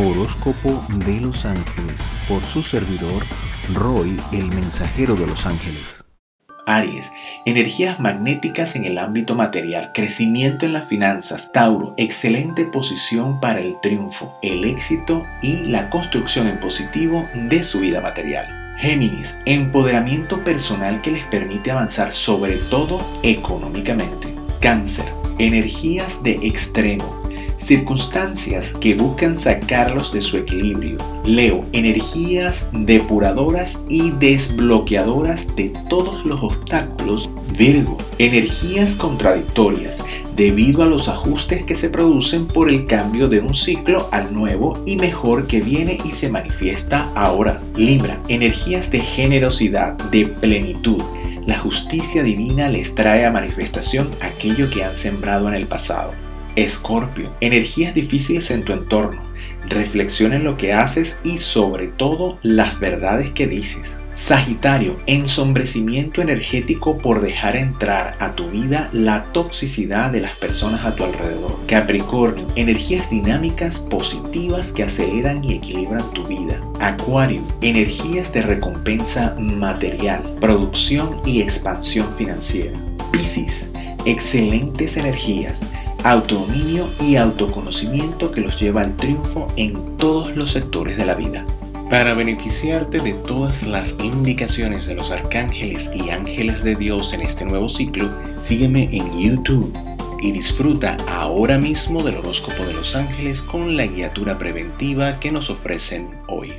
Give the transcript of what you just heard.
Horóscopo de los Ángeles por su servidor Roy, el mensajero de los ángeles. Aries, energías magnéticas en el ámbito material, crecimiento en las finanzas. Tauro, excelente posición para el triunfo, el éxito y la construcción en positivo de su vida material. Géminis, empoderamiento personal que les permite avanzar sobre todo económicamente. Cáncer, energías de extremo, circunstancias que buscan sacarlos de su equilibrio. Leo, energías depuradoras y desbloqueadoras de todos los obstáculos. Virgo, energías contradictorias debido a los ajustes que se producen por el cambio de un ciclo al nuevo y mejor que viene y se manifiesta ahora. Libra, energías de generosidad, de plenitud. La justicia divina les trae a manifestación aquello que han sembrado en el pasado. Escorpio, energías difíciles en tu entorno. Reflexiona en lo que haces y sobre todo las verdades que dices. Sagitario, ensombrecimiento energético por dejar entrar a tu vida la toxicidad de las personas a tu alrededor. Capricornio, energías dinámicas positivas que aceleran y equilibran tu vida. Acuario, energías de recompensa material, producción y expansión financiera. Piscis, excelentes energías autodominio y autoconocimiento que los lleva al triunfo en todos los sectores de la vida. Para beneficiarte de todas las indicaciones de los arcángeles y ángeles de Dios en este nuevo ciclo, sígueme en YouTube y disfruta ahora mismo del horóscopo de los ángeles con la guiatura preventiva que nos ofrecen hoy.